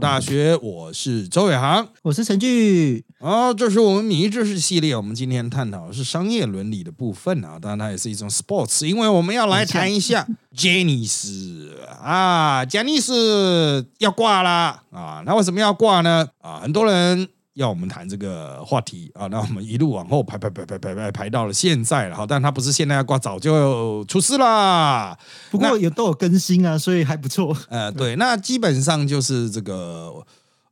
大学，我是周伟航，我是陈俊。哦，这是我们米知识系列，我们今天探讨的是商业伦理的部分啊，当然它也是一种 sports，因为我们要来谈一下杰尼斯啊，杰尼斯要挂啦啊，那为什么要挂呢？啊，很多人。要我们谈这个话题啊，那我们一路往后排排排排排排排到了现在了哈，但他不是现在要挂，早就出事啦。不过也都有更新啊，所以还不错。呃，对，那基本上就是这个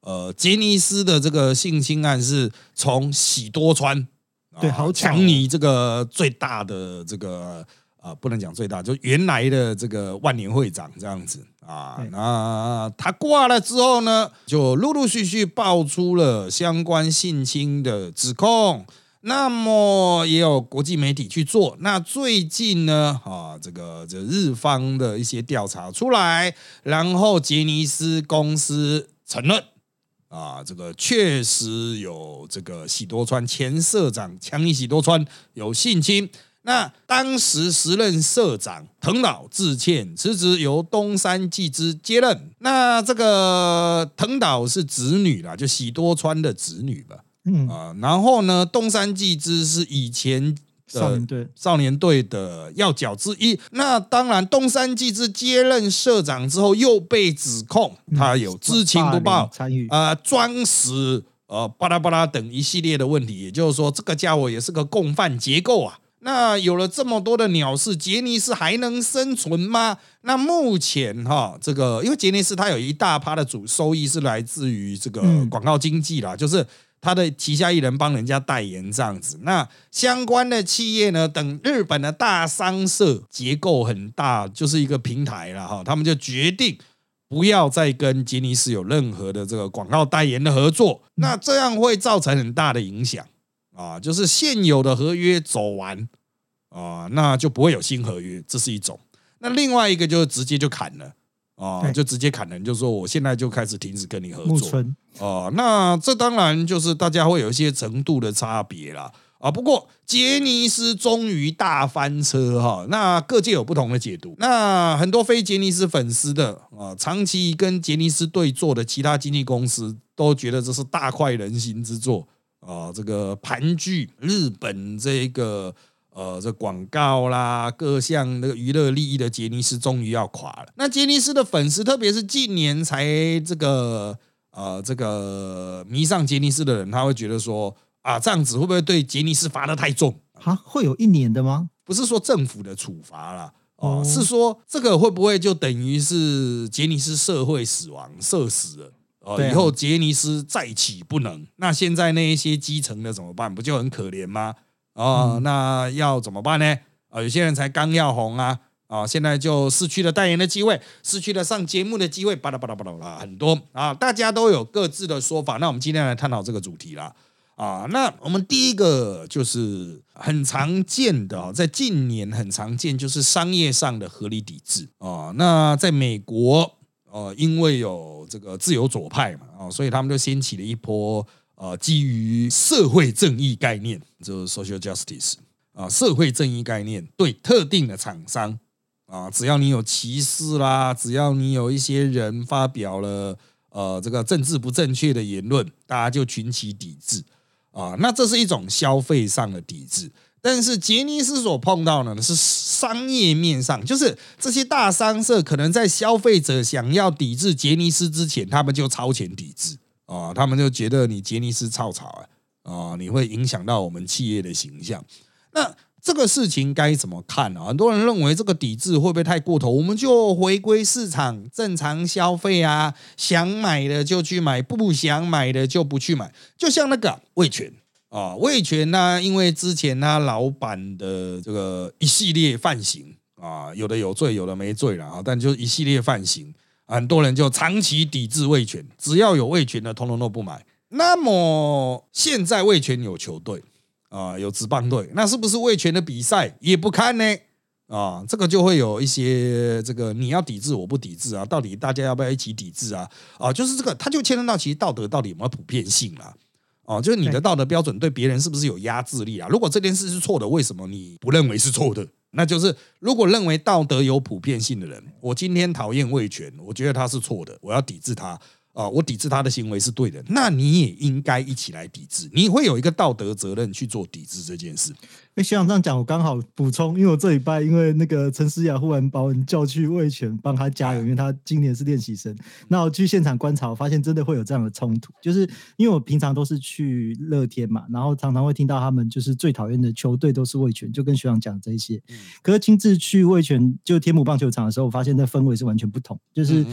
呃，杰尼斯的这个性侵案是从喜多川对，好强尼这个最大的这个啊，不能讲最大，就原来的这个万年会长这样子。啊，那他挂了之后呢，就陆陆续续爆出了相关性侵的指控。那么也有国际媒体去做。那最近呢，啊，这个这日方的一些调查出来，然后杰尼斯公司承认，啊，这个确实有这个喜多川前社长强尼喜多川有性侵。那当时时任社长藤岛致歉辞职，由东山纪之接任。那这个藤岛是子女啦，就喜多川的子女吧。嗯啊，然后呢，东山纪之是以前少年队少年队的要角之一。那当然，东山纪之接任社长之后，又被指控他有知情不报、参与啊装死、呃巴拉巴拉等一系列的问题。也就是说，这个家伙也是个共犯结构啊。那有了这么多的鸟市，杰尼斯还能生存吗？那目前哈，这个因为杰尼斯它有一大趴的主收益是来自于这个广告经济啦，就是它的旗下艺人帮人家代言这样子。那相关的企业呢，等日本的大商社结构很大，就是一个平台了哈，他们就决定不要再跟杰尼斯有任何的这个广告代言的合作。那这样会造成很大的影响。啊，就是现有的合约走完啊，那就不会有新合约，这是一种。那另外一个就是直接就砍了啊，就直接砍人，就是说我现在就开始停止跟你合作啊。那这当然就是大家会有一些程度的差别啦啊。不过杰尼斯终于大翻车哈，那各界有不同的解读。那很多非杰尼斯粉丝的啊，长期跟杰尼斯对坐的其他经纪公司都觉得这是大快人心之作。啊，这个盘踞日本这个呃，这广告啦，各项那个娱乐利益的杰尼斯终于要垮了。那杰尼斯的粉丝，特别是近年才这个呃，这个迷上杰尼斯的人，他会觉得说啊，这样子会不会对杰尼斯罚的太重啊？会有一年的吗？不是说政府的处罚啦，哦，是说这个会不会就等于是杰尼斯社会死亡，社死了？哦，以后杰尼斯再起不能，那现在那一些基层的怎么办？不就很可怜吗？哦，那要怎么办呢？啊，有些人才刚要红啊，啊，现在就失去了代言的机会，失去了上节目的机会，巴拉巴拉巴拉啦，很多啊，大家都有各自的说法。那我们今天来探讨这个主题啦。啊，那我们第一个就是很常见的，在近年很常见，就是商业上的合理抵制啊。那在美国。呃，因为有这个自由左派嘛，啊，所以他们就掀起了一波呃，基于社会正义概念，就是 social justice 啊，社会正义概念对特定的厂商啊，只要你有歧视啦，只要你有一些人发表了呃这个政治不正确的言论，大家就群起抵制啊，那这是一种消费上的抵制。但是杰尼斯所碰到的呢是商业面上，就是这些大商社可能在消费者想要抵制杰尼斯之前，他们就超前抵制啊，他们就觉得你杰尼斯臭草啊，啊，你会影响到我们企业的形象。那这个事情该怎么看呢？很多人认为这个抵制会不会太过头？我们就回归市场正常消费啊，想买的就去买，不想买的就不去买，就像那个味全。啊，味全呢？因为之前他老板的这个一系列犯行啊，有的有罪，有的没罪了啊。但就一系列犯行，很多人就长期抵制味全，只要有味全的，通通都不买。那么现在味全有球队啊，有职棒队，那是不是味全的比赛也不看呢？啊，这个就会有一些这个你要抵制，我不抵制啊，到底大家要不要一起抵制啊？啊，就是这个，他就牵涉到其实道德到底有没有普遍性了。哦，就是你的道德标准对别人是不是有压制力啊？如果这件事是错的，为什么你不认为是错的？那就是如果认为道德有普遍性的人，我今天讨厌魏权，我觉得他是错的，我要抵制他。啊，我抵制他的行为是对的，那你也应该一起来抵制，你会有一个道德责任去做抵制这件事。哎，学长这样讲，我刚好补充，因为我这礼拜因为那个陈思雅忽然把我叫去卫权帮他加油，因为他今年是练习生。那我去现场观察，我发现真的会有这样的冲突，就是因为我平常都是去乐天嘛，然后常常会听到他们就是最讨厌的球队都是卫权，就跟学长讲这一些。可是亲自去卫权就天母棒球场的时候，我发现那氛围是完全不同，就是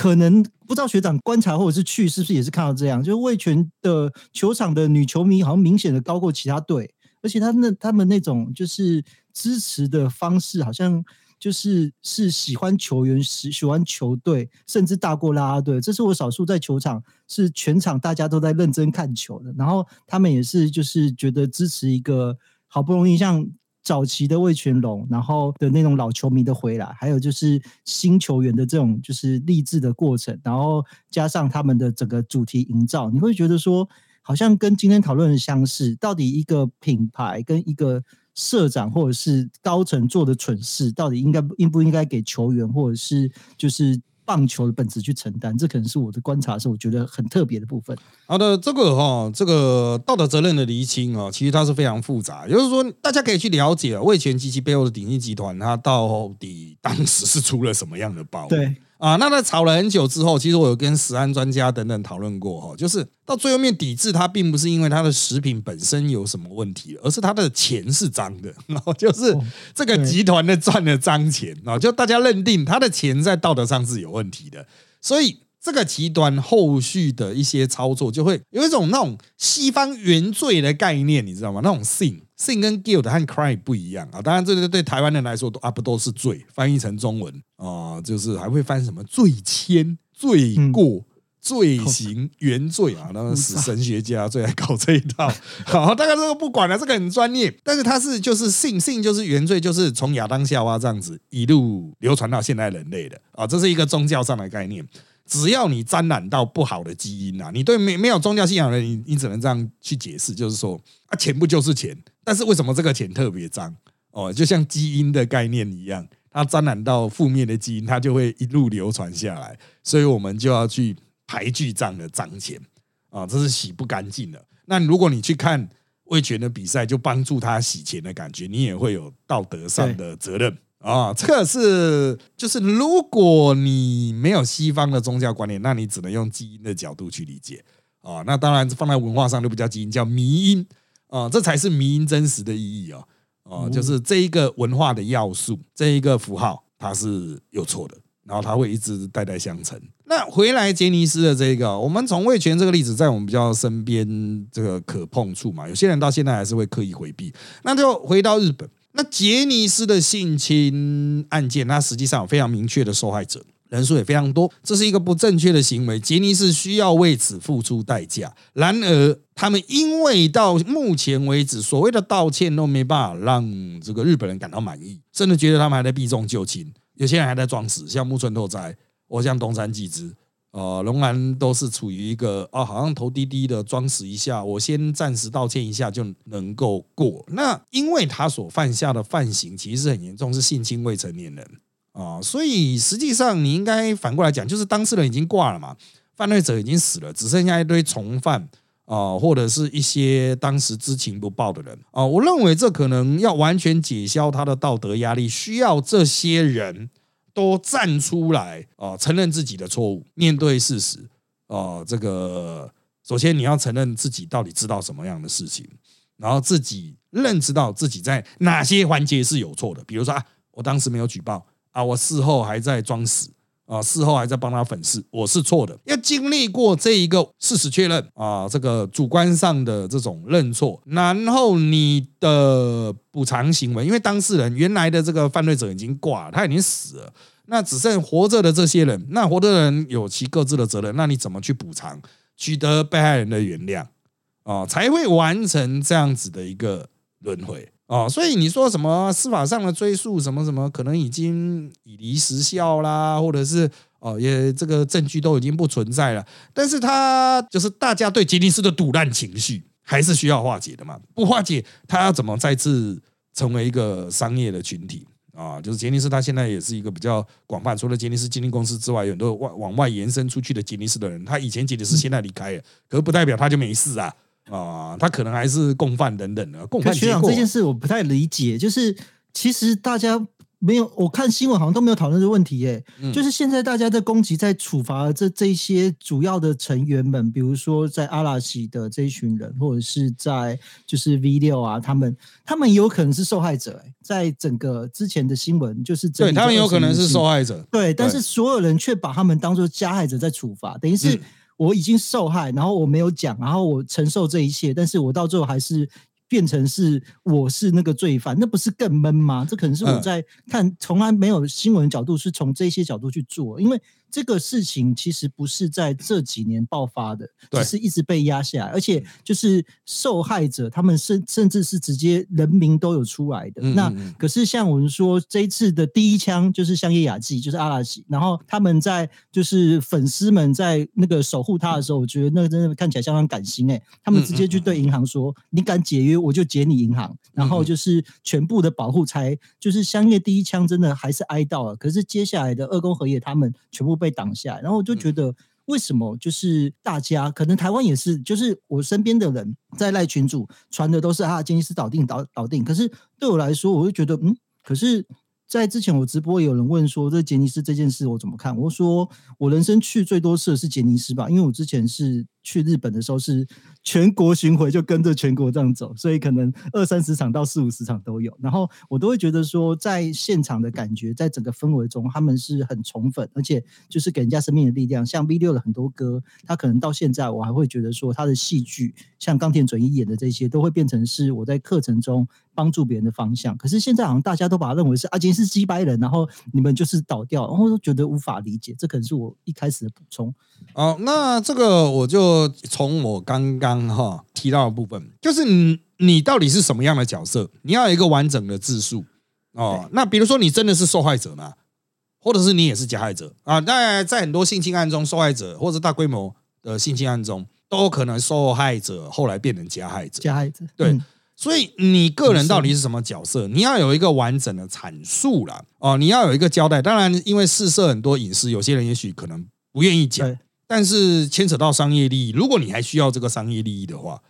可能不知道学长观察或者是去是不是也是看到这样，就是卫权的球场的女球迷好像明显的高过其他队。而且他那他们那种就是支持的方式，好像就是是喜欢球员，喜喜欢球队，甚至大过拉拉队。这是我少数在球场是全场大家都在认真看球的。然后他们也是就是觉得支持一个好不容易像早期的魏全龙，然后的那种老球迷的回来，还有就是新球员的这种就是励志的过程，然后加上他们的整个主题营造，你会觉得说。好像跟今天讨论的相似，到底一个品牌跟一个社长或者是高层做的蠢事，到底应该应不应该给球员或者是就是棒球的本质去承担？这可能是我的观察，是我觉得很特别的部分。好的，这个哈，这个道德责任的厘清啊，其实它是非常复杂，也就是说，大家可以去了解魏权及其背后的鼎益集团，它到底当时是出了什么样的包？对。啊，那在吵了很久之后，其实我有跟食安专家等等讨论过哈，就是到最后面抵制它，并不是因为它的食品本身有什么问题，而是它的钱是脏的，然 后就是这个集团的赚了脏钱啊，就大家认定他的钱在道德上是有问题的，所以。这个极端后续的一些操作，就会有一种那种西方原罪的概念，你知道吗？那种 sin sin 跟 guilt 和 crime 不一样啊。当然，这个对台湾人来说都啊不都是罪，翻译成中文啊，就是还会翻什么罪愆、罪过、罪行、原罪啊。那死神学家最爱搞这一套。好，大概这个不管了，这个很专业。但是它是就是 sin sin 就是原罪，就是从亚当夏娃这样子一路流传到现代人类的啊，这是一个宗教上的概念。只要你沾染到不好的基因啊，你对没没有宗教信仰的人，你你只能这样去解释，就是说啊，钱不就是钱？但是为什么这个钱特别脏？哦，就像基因的概念一样，它沾染到负面的基因，它就会一路流传下来，所以我们就要去排拒这样的脏钱啊，这是洗不干净的。那如果你去看魏权的比赛，就帮助他洗钱的感觉，你也会有道德上的责任。啊，这个是就是，如果你没有西方的宗教观念，那你只能用基因的角度去理解啊。那当然放在文化上就不叫基因，叫迷因啊，这才是迷因真实的意义啊。啊，就是这一个文化的要素，这一个符号，它是有错的，然后它会一直代代相承。那回来杰尼斯的这个，我们从魏权这个例子，在我们比较身边这个可碰触嘛，有些人到现在还是会刻意回避。那就回到日本。那杰尼斯的性侵案件，它实际上有非常明确的受害者，人数也非常多，这是一个不正确的行为。杰尼斯需要为此付出代价。然而，他们因为到目前为止所谓的道歉都没办法让这个日本人感到满意，甚至觉得他们还在避重就轻，有些人还在装死，像木村拓哉，我像东山纪之。呃，龙兰都是处于一个啊，好像头低低的装死一下，我先暂时道歉一下就能够过。那因为他所犯下的犯行其实很严重，是性侵未成年人啊，所以实际上你应该反过来讲，就是当事人已经挂了嘛，犯罪者已经死了，只剩下一堆从犯啊，或者是一些当时知情不报的人啊。我认为这可能要完全解消他的道德压力，需要这些人。都站出来啊，承认自己的错误，面对事实啊。这个首先你要承认自己到底知道什么样的事情，然后自己认知到自己在哪些环节是有错的。比如说啊，我当时没有举报啊，我事后还在装死啊，事后还在帮他粉饰，我是错的。要经历过这一个事实确认啊，这个主观上的这种认错，然后你的补偿行为，因为当事人原来的这个犯罪者已经挂了，他已经死了。那只剩活着的这些人，那活着的人有其各自的责任。那你怎么去补偿，取得被害人的原谅啊，才会完成这样子的一个轮回啊？所以你说什么司法上的追诉，什么什么，可能已经已离时效啦，或者是哦，也这个证据都已经不存在了。但是他就是大家对杰尼斯的赌烂情绪，还是需要化解的嘛？不化解，他要怎么再次成为一个商业的群体？啊，就是杰尼斯，他现在也是一个比较广泛，除了杰尼斯经纪公司之外，有很多外往外延伸出去的杰尼斯的人。他以前杰尼斯，现在离开了，可是不代表他就没事啊啊，他可能还是共犯等等的共犯。学长这件事我不太理解，就是其实大家。没有，我看新闻好像都没有讨论这个问题耶。就是现在大家在攻击、在处罚这这些主要的成员们，比如说在阿拉西的这一群人，或者是在就是 V 六啊，他们他们有可能是受害者。哎，在整个之前的新闻，就是对他们有可能是受害者。对，但是所有人却把他们当做加害者在处罚，等于是我已经受害，然后我没有讲，然后我承受这一切，但是我到最后还是。变成是我是那个罪犯，那不是更闷吗？这可能是我在看，从来没有新闻角度是从这些角度去做，因为。这个事情其实不是在这几年爆发的，只是一直被压下来，而且就是受害者他们甚甚至是直接人名都有出来的。那可是像我们说这一次的第一枪就是香叶雅纪，就是阿拉西，然后他们在就是粉丝们在那个守护他的时候，我觉得那个真的看起来相当感心哎，他们直接就对银行说：“你敢解约，我就劫你银行。”然后就是全部的保护才就是香叶第一枪真的还是挨到了，可是接下来的二宫和也他们全部。被挡下，然后我就觉得，为什么就是大家可能台湾也是，就是我身边的人在赖群主传的都是啊，杰尼斯倒定倒倒定，可是对我来说，我就觉得嗯，可是。在之前我直播有人问说这杰尼斯这件事我怎么看？我说我人生去最多次的是杰尼斯吧，因为我之前是去日本的时候是全国巡回，就跟着全国这样走，所以可能二三十场到四五十场都有。然后我都会觉得说，在现场的感觉，在整个氛围中，他们是很宠粉，而且就是给人家生命的力量。像 V 六的很多歌，他可能到现在我还会觉得说，他的戏剧像冈田准一演的这些，都会变成是我在课程中。帮助别人的方向，可是现在好像大家都把它认为是阿金是击败人，然后你们就是倒掉，然后都觉得无法理解。这可能是我一开始的补充。哦，那这个我就从我刚刚哈提到的部分，就是你你到底是什么样的角色？你要有一个完整的自述哦。那比如说你真的是受害者吗？或者是你也是加害者啊？那在很多性侵案中，受害者或者大规模的性侵案中，都可能受害者后来变成加害者。加害者对。所以你个人到底是什么角色？你要有一个完整的阐述啦。哦，你要有一个交代。当然，因为试射很多隐私，有些人也许可能不愿意讲。但是牵扯到商业利益，如果你还需要这个商业利益的话，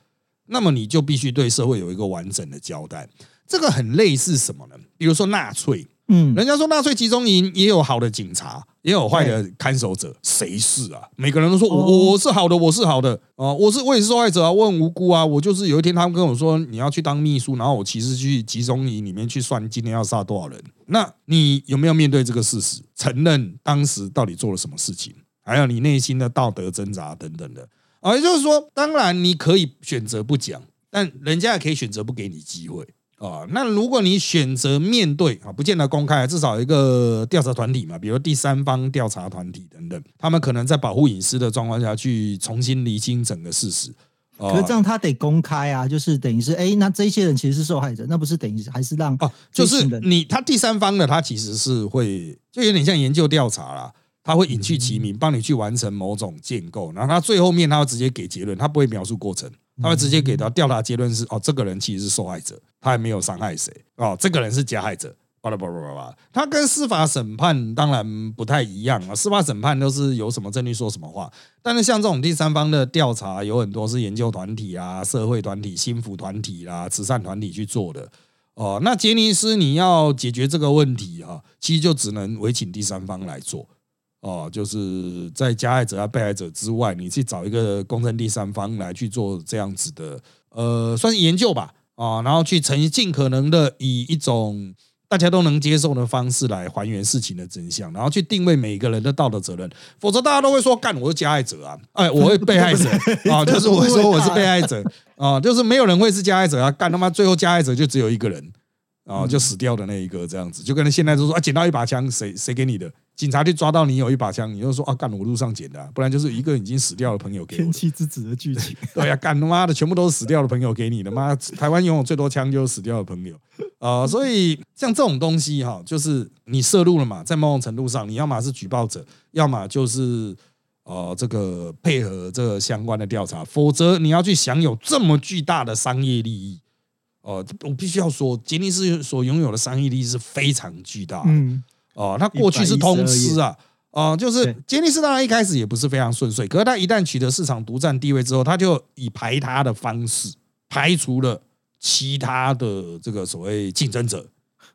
那么你就必须对社会有一个完整的交代。这个很类似什么呢？比如说纳粹。嗯，人家说纳粹集中营也有好的警察，也有坏的看守者，谁是啊？每个人都说我我是好的，我是好的啊，我是我也是受害者啊，我很无辜啊，我就是有一天他们跟我说你要去当秘书，然后我其实去集中营里面去算今天要杀多少人。那你有没有面对这个事实，承认当时到底做了什么事情，还有你内心的道德挣扎等等的啊？也就是说，当然你可以选择不讲，但人家也可以选择不给你机会。啊，那如果你选择面对啊，不见得公开，至少一个调查团体嘛，比如第三方调查团体等等，他们可能在保护隐私的状况下去重新厘清整个事实。可是这样他得公开啊，就是等于是，哎，那这些人其实是受害者，那不是等于还是让哦，就是你他第三方的他其实是会就有点像研究调查啦，他会隐去其名，帮你去完成某种建构，然后他最后面他会直接给结论，他不会描述过程。他会直接给到调查结论是哦，这个人其实是受害者，他还没有伤害谁哦，这个人是加害者，巴拉巴拉巴拉。他跟司法审判当然不太一样啊，司法审判都是有什么证据说什么话，但是像这种第三方的调查，有很多是研究团体啊、社会团体、心福团体啦、慈善团体去做的哦。那杰尼斯你要解决这个问题啊，其实就只能委请第三方来做。哦，就是在加害者啊、被害者之外，你去找一个公正第三方来去做这样子的，呃，算是研究吧，啊，然后去呈现尽可能的以一种大家都能接受的方式来还原事情的真相，然后去定位每个人的道德责任，否则大家都会说干我是加害者啊，哎，我会被害者 啊，就是我说我是被害者 啊，就是没有人会是加害者啊，干他妈最后加害者就只有一个人，然后就死掉的那一个这样子，就跟现在就说啊，捡到一把枪，谁谁给你的？警察就抓到你有一把枪，你就说啊，干我路上捡的，不然就是一个已经死掉的朋友给天气之子的剧情。对呀，干他妈的，全部都是死掉的朋友给你的。妈，台湾拥有最多枪就是死掉的朋友啊，所以像这种东西哈，就是你涉入了嘛，在某种程度上，你要么是举报者，要么就是呃这个配合这个相关的调查，否则你要去享有这么巨大的商业利益哦，我必须要说，杰尼斯所拥有的商业利益是非常巨大的。嗯，哦，他过去是通吃啊，哦，就是对杰尼斯当然一开始也不是非常顺遂，可是他一旦取得市场独占地位之后，他就以排他的方式排除了其他的这个所谓竞争者。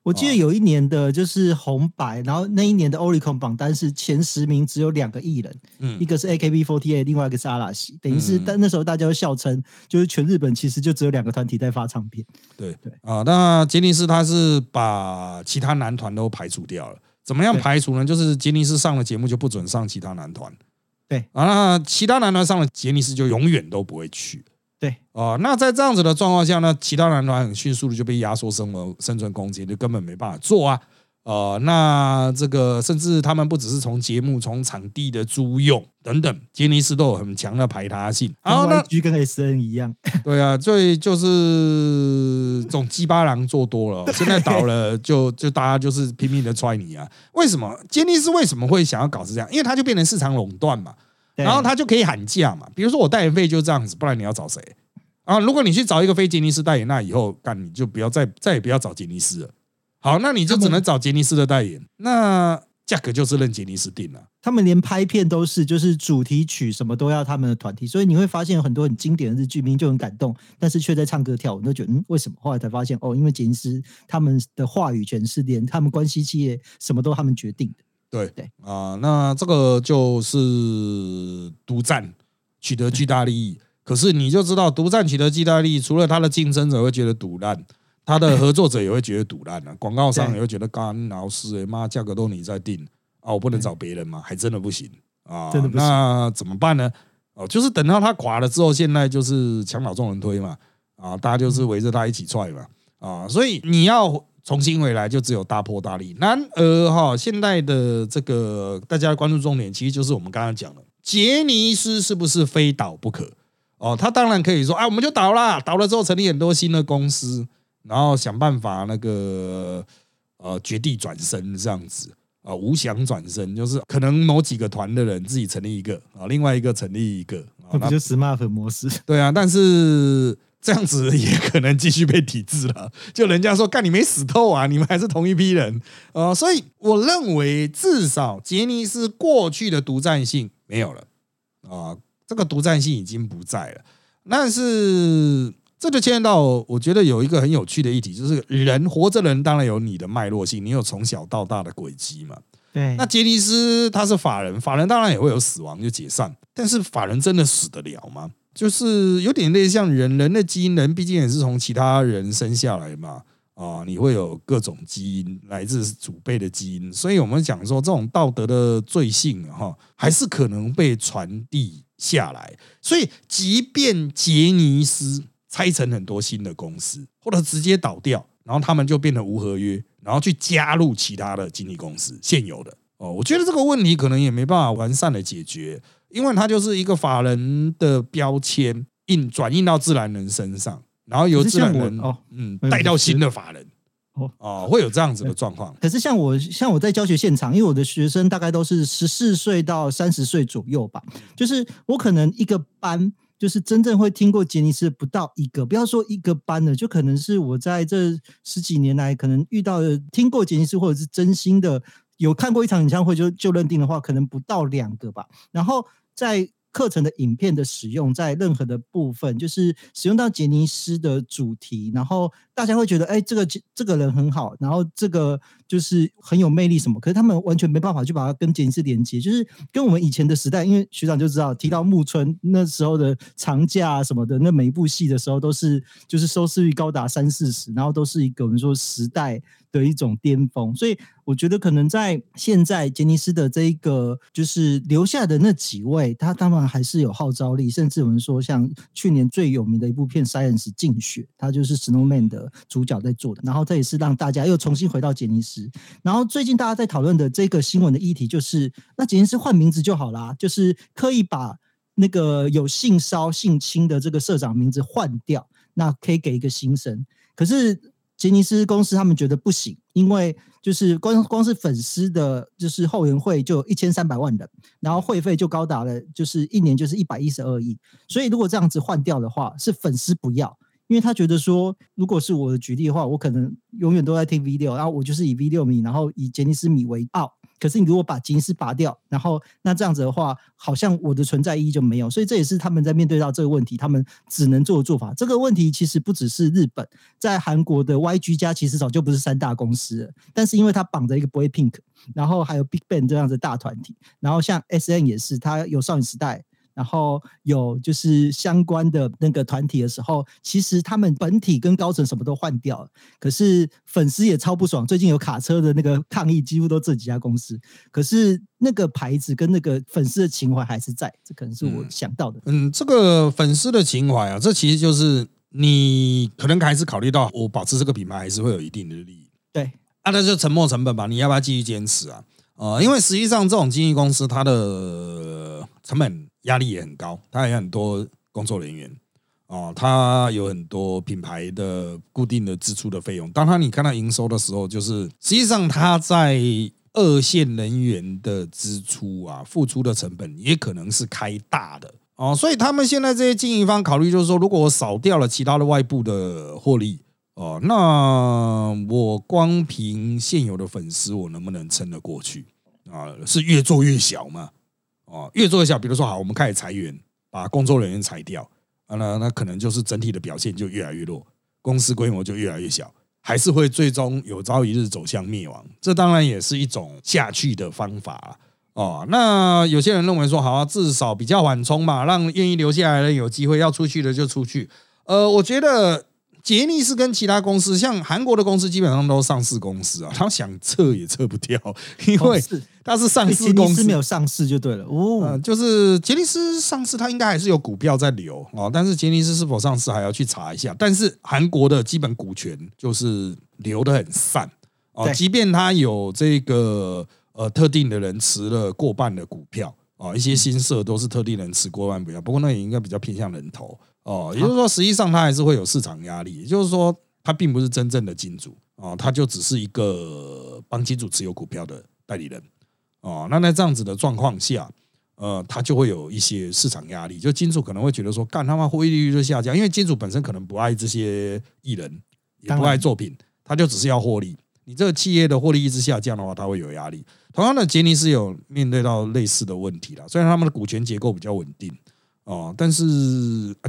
我记得有一年的就是红白，然后那一年的 Oricon 榜单是前十名只有两个艺人，嗯一个是 AKB48，另外一个是阿拉西，等于是嗯但那时候大家都笑称，就是全日本其实就只有两个团体在发唱片。对对啊，那杰尼斯他是把其他男团都排除掉了。怎么样排除呢？就是杰尼斯上了节目就不准上其他男团。对啊，那其他男团上了杰尼斯就永远都不会去。对，哦，那在这样子的状况下呢，其他男团很迅速的就被压缩生活生存空间，就根本没办法做啊。呃，那这个甚至他们不只是从节目、从场地的租用等等，杰尼斯都有很强的排他性。然后呢，YG 跟 SN 一样，对啊，所以就是这种鸡巴狼做多了，现在倒了就就大家就是拼命的踹你啊！为什么杰尼斯为什么会想要搞成这样？因为它就变成市场垄断嘛，对然后他就可以喊价嘛。比如说我代言费就这样子，不然你要找谁？啊，如果你去找一个非杰尼斯代言，那以后干你就不要再再也不要找杰尼斯了。好，那你就只能找杰尼斯的代言，那价格就是任杰尼斯定了。他们连拍片都是就是主题曲什么都要他们的团体，所以你会发现有很多很经典的日剧，明明就很感动，但是却在唱歌跳舞，你都觉得嗯为什么？后来才发现哦，因为杰尼斯他们的话语权是连他们关系企业什么都他们决定的。对。对。啊、那这个就是独占取得巨大利益。可是你就知道，独占取得巨大利益，除了他的竞争者会觉得堵烂，他的合作者也会觉得堵烂了，广告商也会觉得干老师哎妈，价格都你在定啊，我不能找别人嘛？还真的不行啊，真的不行。那怎么办呢？哦，就是等到他垮了之后，现在就是墙倒众人推嘛，啊，大家就是围着他一起踹嘛，啊，所以你要重新回来，就只有大破大立。然而哈，现在的这个大家的关注重点，其实就是我们刚刚讲的，杰尼斯是不是非倒不可？哦，他当然可以说，啊，我们就倒啦，倒了之后成立很多新的公司，然后想办法那个呃绝地转身这样子。啊，无想转身就是可能某几个团的人自己成立一个啊，另外一个成立一个啊，那不就 smart 模式？对啊，但是这样子也可能继续被抵制了。就人家说干你没死透啊，你们还是同一批人呃，所以我认为至少杰尼斯过去的独占性没有了啊、这个独占性已经不在了。但是这就牵涉到我觉得有一个很有趣的议题，就是人活着人当然有你的脉络性，你有从小到大的轨迹嘛。对，那杰尼斯他是法人，法人当然也会有死亡就解散，但是法人真的死得了吗？就是有点类像人，人的基因，人毕竟也是从其他人生下来嘛，啊，你会有各种基因来自祖辈的基因，所以我们讲说这种道德的罪性哈，还是可能被传递下来。所以，即便杰尼斯拆成很多新的公司，或者直接倒掉，然后他们就变得无合约，然后去加入其他的经纪公司现有的。哦，我觉得这个问题可能也没办法完善的解决，因为它就是一个法人的标签印转印到自然人身上，然后由自然人哦嗯嗯带到新的法人哦哦，会有这样子的状况。可是像我像我在教学现场，因为我的学生大概都是十四岁到三十岁左右吧，就是我可能一个班。就是真正会听过杰尼斯不到一个，不要说一个班的，就可能是我在这十几年来可能遇到的听过杰尼斯或者是真心的有看过一场演唱会就就认定的话，可能不到两个吧。然后在课程的影片的使用，在任何的部分，就是使用到杰尼斯的主题，然后大家会觉得，哎，这个这个人很好，然后这个就是很有魅力什么，可是他们完全没办法去把它跟杰尼斯连接，就是跟我们以前的时代，因为学长就知道，提到木村那时候的长假什么的，那每一部戏的时候都是就是收视率高达三四十，然后都是一个我们说时代的一种巅峰，所以我觉得可能在现在杰尼斯的这一个就是留下的那几位，他当然还是有号召力，甚至我们说像去年最有名的一部片《Science》竞选，他就是 Snowman 的主角在做的，然后这也是让大家又重新回到杰尼斯。然后最近大家在讨论的这个新闻的议题就是，那杰尼斯换名字就好啦，就是刻意把那个有性骚性侵的这个社长名字换掉，那可以给一个新生。可是杰尼斯公司他们觉得不行，因为就是光光是粉丝的，就是后援会就有一千三百万人，然后会费就高达了，就是一年就是一百一十二亿。所以如果这样子换掉的话，是粉丝不要，因为他觉得说，如果是我的举例的话，我可能永远都在听 V 六，然后我就是以 V 六米，然后以杰尼斯米为傲。可是你如果把金丝拔掉，然后那这样子的话，好像我的存在意义就没有。所以这也是他们在面对到这个问题，他们只能做的做法。这个问题其实不只是日本，在韩国的 YG 家其实早就不是三大公司了，但是因为它绑着一个 Boy Pink，然后还有 Big Bang 这样子大团体，然后像 SN 也是，它有少女时代。然后有就是相关的那个团体的时候，其实他们本体跟高层什么都换掉了，可是粉丝也超不爽。最近有卡车的那个抗议，几乎都这几家公司，可是那个牌子跟那个粉丝的情怀还是在，这可能是我想到的。嗯，这个粉丝的情怀啊，这其实就是你可能还是考虑到我保持这个品牌还是会有一定的利益。对，啊，那就沉没成本吧，你要不要继续坚持啊？呃，因为实际上这种经纪公司它的成本。压力也很高，它有很多工作人员哦，它有很多品牌的固定的支出的费用。当他你看到营收的时候，就是实际上他在二线人员的支出啊，付出的成本也可能是开大的哦。所以他们现在这些经营方考虑就是说，如果我少掉了其他的外部的获利哦，那我光凭现有的粉丝，我能不能撑得过去啊？是越做越小嘛？哦，越做越小，比如说好，我们开始裁员，把工作人员裁掉，啊，那那可能就是整体的表现就越来越弱，公司规模就越来越小，还是会最终有朝一日走向灭亡。这当然也是一种下去的方法啊哦。那有些人认为说，好，至少比较缓冲嘛，让愿意留下来的有机会，要出去的就出去。呃，我觉得。杰尼斯跟其他公司，像韩国的公司基本上都上市公司啊，他想撤也撤不掉，因为它是上市公司没有上市就对了哦。就是杰尼斯上市，它应该还是有股票在流哦，但是杰尼斯是否上市还要去查一下。但是韩国的基本股权就是流的很散哦，即便它有这个呃特定的人持了过半的股票啊，一些新社都是特定人持过半不要，不过那也应该比较偏向人头。哦，也就是说，实际上它还是会有市场压力。也就是说，它并不是真正的金主哦，它就只是一个帮金主持有股票的代理人哦。那在这样子的状况下，呃，它就会有一些市场压力。就金主可能会觉得说，干他妈获利率就下降，因为金主本身可能不爱这些艺人，也不爱作品，他就只是要获利。你这个企业的获利一直下降的话，他会有压力。同样的，杰尼斯有面对到类似的问题了，虽然他们的股权结构比较稳定。哦，但是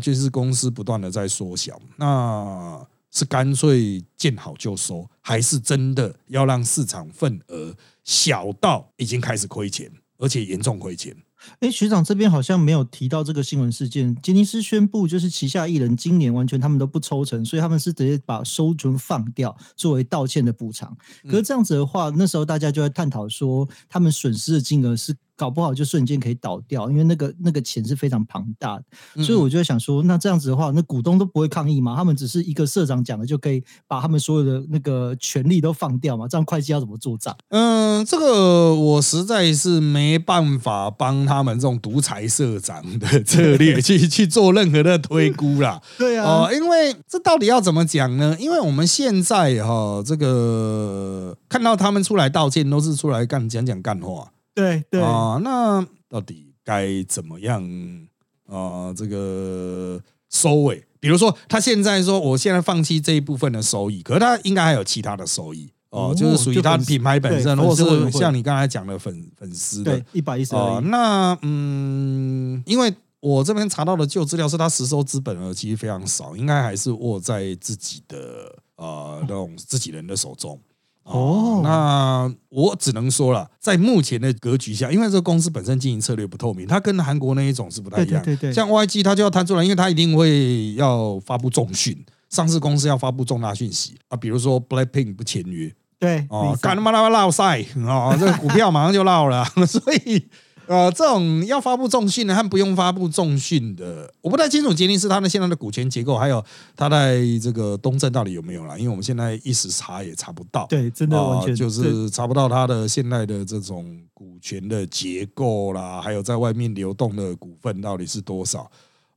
就是公司不断的在缩小，那是干脆见好就收，还是真的要让市场份额小到已经开始亏钱，而且严重亏钱？哎，学长这边好像没有提到这个新闻事件。吉尼斯宣布，就是旗下艺人今年完全他们都不抽成，所以他们是直接把收存放掉，作为道歉的补偿。可是这样子的话，那时候大家就在探讨说，他们损失的金额是。搞不好就瞬间可以倒掉，因为那个那个钱是非常庞大的，所以我就想说，那这样子的话，那股东都不会抗议吗？他们只是一个社长讲的，就可以把他们所有的那个权利都放掉嘛？这样会计要怎么做账？嗯，这个我实在是没办法帮他们这种独裁社长的 策略去去做任何的推估啦。对啊，哦，因为这到底要怎么讲呢？因为我们现在哈，这个看到他们出来道歉，都是出来干讲讲干话。对对啊，那到底该怎么样啊？这个收尾，比如说他现在说，我现在放弃这一部分的收益，可是他应该还有其他的收益哦，就是属于他品牌本身，或是像你刚才讲的粉粉丝的一百一十哦。那嗯，因为我这边查到的旧资料是他实收资本额其实非常少，应该还是握在自己的呃那种自己人的手中。哦，那我只能说了，在目前的格局下，因为这个公司本身经营策略不透明，它跟韩国那一种是不太一样。对对对，像 YG 它就要摊出来，因为它一定会要发布重讯，上市公司要发布重大讯息啊，比如说 Blackpink 不签约，对哦，干他妈他妈落赛啊，这个股票马上就落了，所以。呃，这种要发布重讯的和不用发布重讯的，我不太清楚杰尼斯他的现在的股权结构，还有他在这个东证到底有没有了，因为我们现在一时查也查不到。对，真的完全就是查不到他的现在的这种股权的结构啦，还有在外面流动的股份到底是多少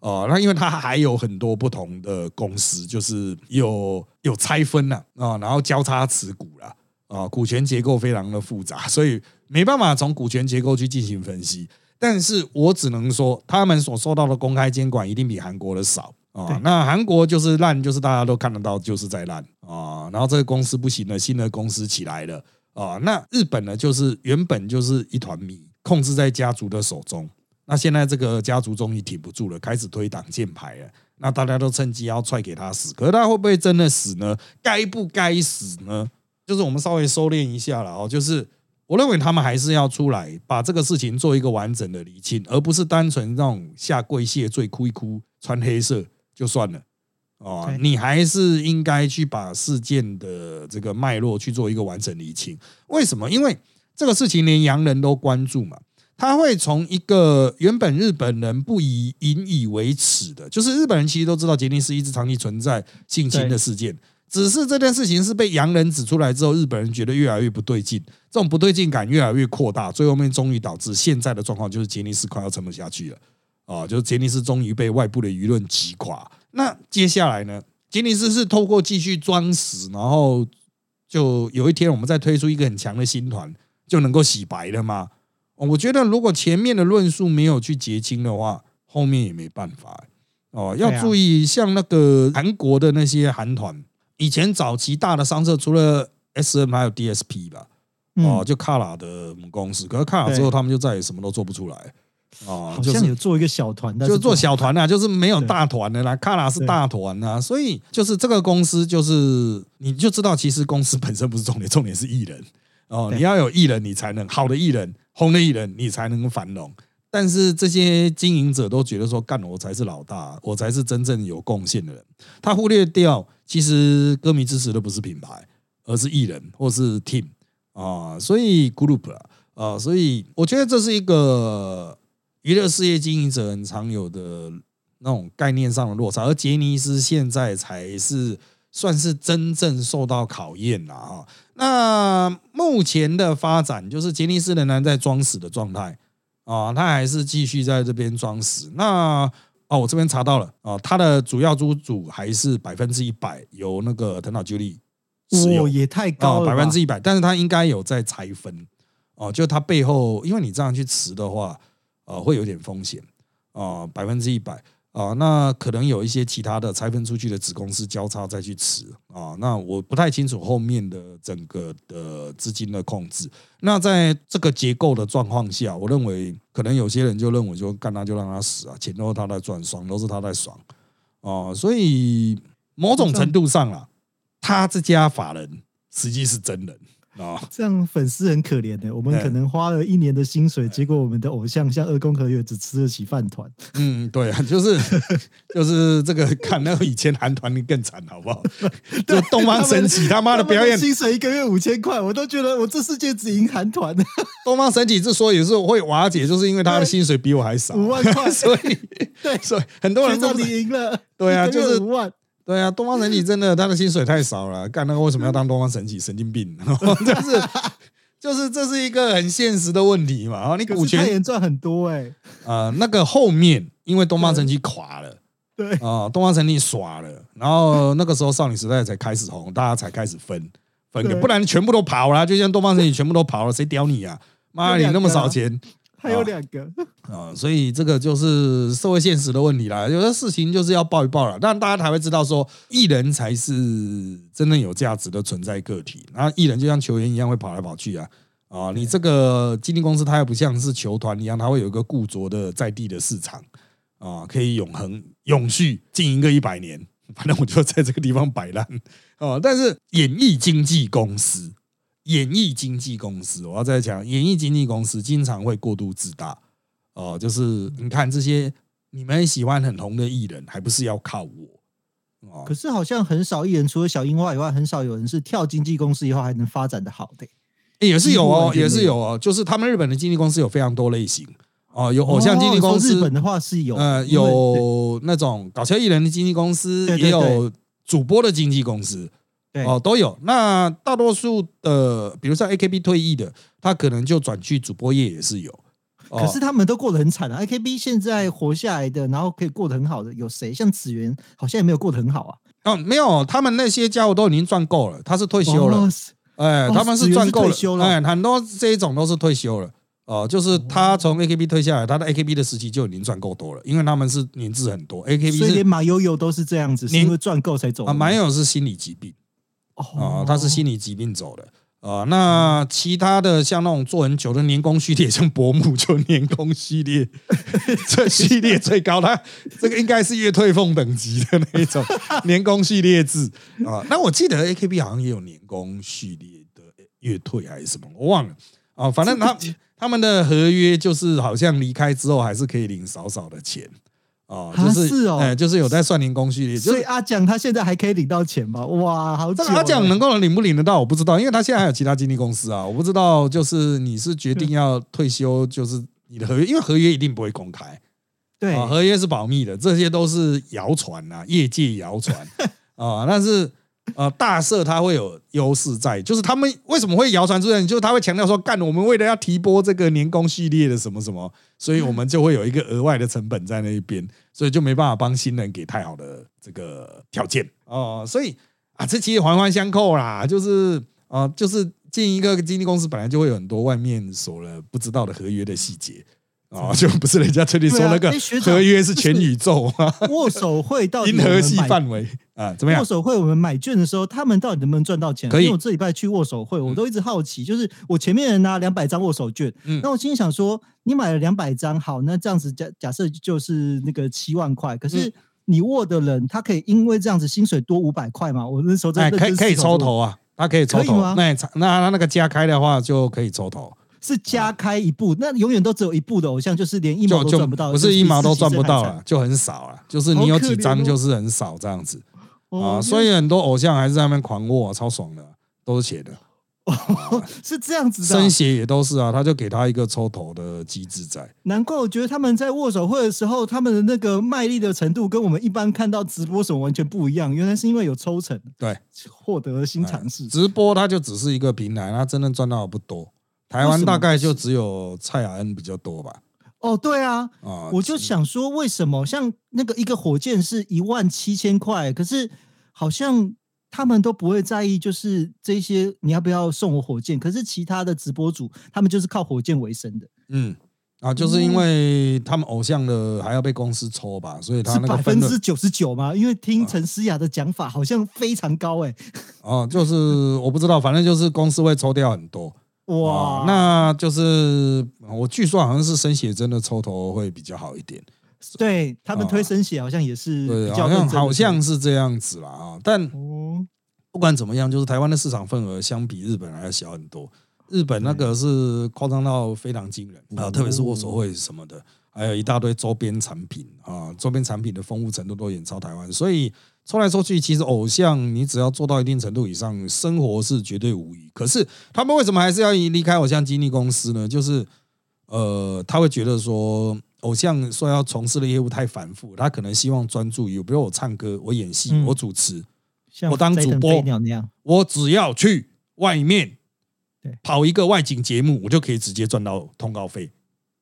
呃？那因为它还有很多不同的公司，就是有有拆分了啊，然后交叉持股了啊，股权结构非常的复杂，所以。没办法从股权结构去进行分析，但是我只能说，他们所受到的公开监管一定比韩国的少啊。那韩国就是烂，就是大家都看得到，就是在烂啊。然后这个公司不行了，新的公司起来了啊。那日本呢，就是原本就是一团迷，控制在家族的手中。那现在这个家族终于挺不住了，开始推挡箭牌了。那大家都趁机要踹给他死，可是他会不会真的死呢？该不该死呢？就是我们稍微收敛一下了哦。就是我认为他们还是要出来把这个事情做一个完整的理清，而不是单纯那种下跪谢罪、哭一哭、穿黑色就算了哦。你还是应该去把事件的这个脉络去做一个完整理清。为什么？因为这个事情连洋人都关注嘛。他会从一个原本日本人不以引以为耻的，就是日本人其实都知道杰尼斯一直长期存在性侵的事件，只是这件事情是被洋人指出来之后，日本人觉得越来越不对劲，这种不对劲感越来越扩大，最后面终于导致现在的状况，就是杰尼斯快要撑不下去了啊！就是杰尼斯终于被外部的舆论击垮。那接下来呢？杰尼斯是透过继续装死，然后就有一天我们再推出一个很强的新团，就能够洗白了吗？我觉得如果前面的论述没有去结清的话，后面也没办法哦。要注意，像那个韩国的那些韩团，以前早期大的商社除了 S M 还有 D S P 吧，哦，就卡拉的母公司。可是卡拉之后，他们就再也什么都做不出来哦，好像有做一个小团，就做小团啊，就是没有大团的啦。卡拉是大团啊，所以就是这个公司，就是你就知道，其实公司本身不是重点，重点是艺人哦。你要有艺人，你才能好的艺人。红的艺人，你才能繁荣。但是这些经营者都觉得说，干我才是老大，我才是真正有贡献的人。他忽略掉，其实歌迷支持的不是品牌，而是艺人或是 team 啊。所以 group 啊，所以我觉得这是一个娱乐事业经营者很常有的那种概念上的落差。而杰尼斯现在才是算是真正受到考验了啊。那目前的发展就是杰尼斯仍然在装死的状态啊，他还是继续在这边装死。那哦，我这边查到了啊，他的主要租主还是百分之一百由那个藤岛久利持有，也太高了，百分之一百。但是他应该有在拆分哦，就他背后，因为你这样去持的话，呃，会有点风险啊，百分之一百。啊，那可能有一些其他的拆分出去的子公司交叉再去持啊，那我不太清楚后面的整个的资金的控制。那在这个结构的状况下，我认为可能有些人就认为说干他就让他死啊，钱都是他在赚，爽都是他在爽啊，所以某种程度上啊，他这家法人实际是真人。啊，这样粉丝很可怜的。我们可能花了一年的薪水，结果我们的偶像像二宫和也只吃得起饭团。嗯，对啊，就是 就是这个看那个以前韩团更惨，好不好？就东方神起他妈的表演薪水一个月五千块，我都觉得我这世界只赢韩团。东方神起之所以是会瓦解，就是因为他的薪水比我还少五万块，所以对，所以很多人都你赢了。对啊，就是五万。对啊，东方神起真的他的薪水太少了，干那个为什么要当东方神起？神经病，就是就是这是一个很现实的问题嘛。然后你股权赚很多哎，啊，那个后面因为东方神起垮了，对啊，东方神起耍了，然后那个时候少女时代才开始红，大家才开始分分给，不然全部都跑了，就像东方神起全部都跑了，谁屌你啊？妈，你那么少钱。还有两个啊，所以这个就是社会现实的问题啦。有的事情就是要报一报了，但大家才会知道说，艺人才是真正有价值的存在个体。然后艺人就像球员一样会跑来跑去啊啊！你这个经纪公司，它又不像是球团一样，它会有一个固着的在地的市场啊，可以永恒永续经营个一百年。反正我就在这个地方摆烂啊。但是演艺经纪公司。演艺经纪公司，我要再讲，演艺经纪公司经常会过度自大哦，就是你看这些你们喜欢很红的艺人，还不是要靠我哦？可是好像很少艺人，除了小樱花以外，很少有人是跳经纪公司以后还能发展的好的。也是有哦，也是有哦，就是他们日本的经纪公司有非常多类型哦，有偶像经纪公司，日本的话是有，呃，有那种搞笑艺人的经纪公司，也有主播的经纪公司。哦，都有。那大多数的，比如像 A K B 退役的，他可能就转去主播业也是有。可是他们都过得很惨啊。A K B 现在活下来的，然后可以过得很好的，有谁？像子源好像也没有过得很好啊。哦，没有，他们那些家伙都已经赚够了，他是退休了。哎，他们是赚够了，哎，很多这一种都是退休了。哦，就是他从 AKB 退下来，他的 AKB 的时期就已经赚够多了，因为他们是年资很多，AKB 所以连马悠悠都是这样子，因为赚够才走的啊，吗。蛮有是心理疾病啊哦，，他是心理疾病走的。啊，那其他的像那种做很久的年功序列，像伯母就年功序列，这系列最高，他这个应该是月退俸等级的那种 年功序列制啊。那我记得 AKB 好像也有年功序列的月退还是什么，我忘了啊。反正他他们的合约就是好像离开之后还是可以领少少的钱啊，啊就是是哦哎，就是有在算您工序列，所以阿蒋他现在还可以领到钱吗？哇，好但阿蒋能够领不领得到，我不知道，因为他现在还有其他经纪公司啊，我不知道。就是你是决定要退休，就是你的合约，因为合约一定不会公开对啊，合约是保密的，这些都是谣传啊，业界谣传 啊。但是呃，大社它会有优势在，就是他们为什么会谣传出来，就是他会强调说，干，我们为了要提拨这个年功序列的什么什么，所以我们就会有一个额外的成本在那一边，所以就没办法帮新人给太好的这个条件哦，所以。啊，这其实环环相扣啦，就是啊、就是进一个经纪公司，本来就会有很多外面所了不知道的合约的细节啊、就不是人家这里说那个合约是全宇宙啊，握手会到 银河系范围啊，怎么样？握？手会我们买券的时候，他们到底能不能赚到钱？可以。因为我这礼拜去握手会，我都一直好奇，就是我前面人拿两百张握手券，嗯。那我心里想说，你买了两百张，好，那这样子假假设就是那个七万块，可嗯。是你握的人，他可以因为这样子薪水多五百块吗？我那时候在哎，可以可以抽头啊，他可以抽头。可以吗，那那他那个加开的话就可以抽头，是加开一步，那永远都只有一步的偶像，就是连一毛都赚不到，不是一毛都赚不到了了，就很少了，就是你有几张就是很少这样子啊，哦所以很多偶像还是在那边狂握，超爽的，都是写的。哦 是这样子的啊、生血也都是啊，他就给他一个抽头的机制在。难怪我觉得他们在握手会的时候，他们的那个卖力的程度跟我们一般看到直播什么完全不一样。原来是因为有抽成，对，获得了新尝试。直播它就只是一个平台，它真的赚到的不多。台湾大概就只有蔡雅恩比较多吧。哦，对啊，啊，我就想说，为什么像那个一个火箭是一万七千块，可是好像他们都不会在意，就是这些你要不要送我火箭？可是其他的直播主，他们就是靠火箭为生的，嗯啊，就是因为他们偶像的还要被公司抽吧，所以他是那个分论百分之九十九吗？因为听陈思雅的讲法，好像非常高哎、哦，就是我不知道，反正就是公司会抽掉很多。哇。啊，，那就是我据说好像是生血真的抽头会比较好一点。对他们推生血好像也是对，比较好像好像是这样子啦啊，但哦，不管怎么样，就是台湾的市场份额相比日本还要小很多。日本那个是夸张到非常惊人啊，特别是握手会什么的，还有一大堆周边产品啊，周边产品的丰富程度都远超台湾。所以说来说去，其实偶像你只要做到一定程度以上，生活是绝对无虞。可是他们为什么还是要离开偶像经纪公司呢？就是呃，他会觉得说，偶像说要从事的业务太繁复，他可能希望专注于，比如我唱歌、我演戏、嗯我主持，像我当主播那样，我只要去外面跑一个外景节目，我就可以直接赚到通告费，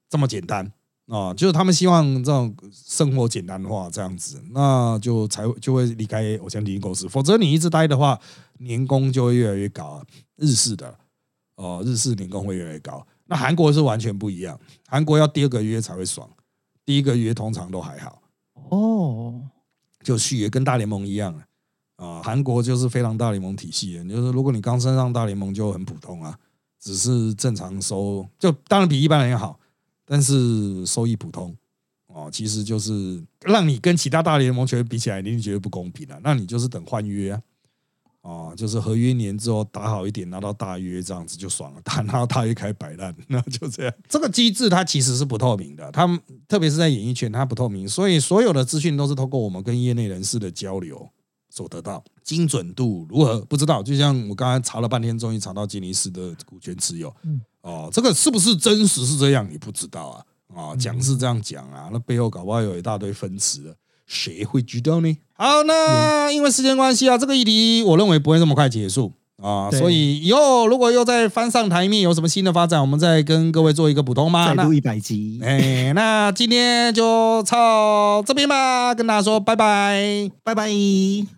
这么简单啊！就是他们希望这种生活简单化，这样子，那就才会就会离开偶像经纪公司。否则你一直待的话，年工就会越来越高啊。日式的哦，日式年工会越来越高。那韩国是完全不一样，韩国要第二个月才会爽，第一个月通常都还好。哦，就续约跟大联盟一样啊，韩国就是非常大联盟体系的，就是如果你刚升上大联盟就很普通啊，只是正常收，就当然比一般人要好，但是收益普通哦，其实就是让你跟其他大联盟球员比起来，你一定觉得不公平啊，那你就是等换约啊。哦，就是合约年之后打好一点，拿到大约这样子就爽了。打拿到大约开摆烂，那就这样。这个机制它其实是不透明的，他们特别是在演艺圈，它不透明，所以所有的资讯都是透过我们跟业内人士的交流所得到。精准度如何不知道，就像我刚才查了半天，终于查到吉尼斯的股权持有。嗯哦，这个是不是真实是这样，你不知道啊？啊，讲是这样讲啊，那背后搞不好有一大堆分词的。谁会知道呢？好，那因为时间关系啊，这个议题我认为不会这么快结束啊，所以以后如果又再翻上台面，有什么新的发展，我们再跟各位做一个补充嘛。那再录一百集，哎，那今天就到这边吧，跟大家说拜拜。拜拜。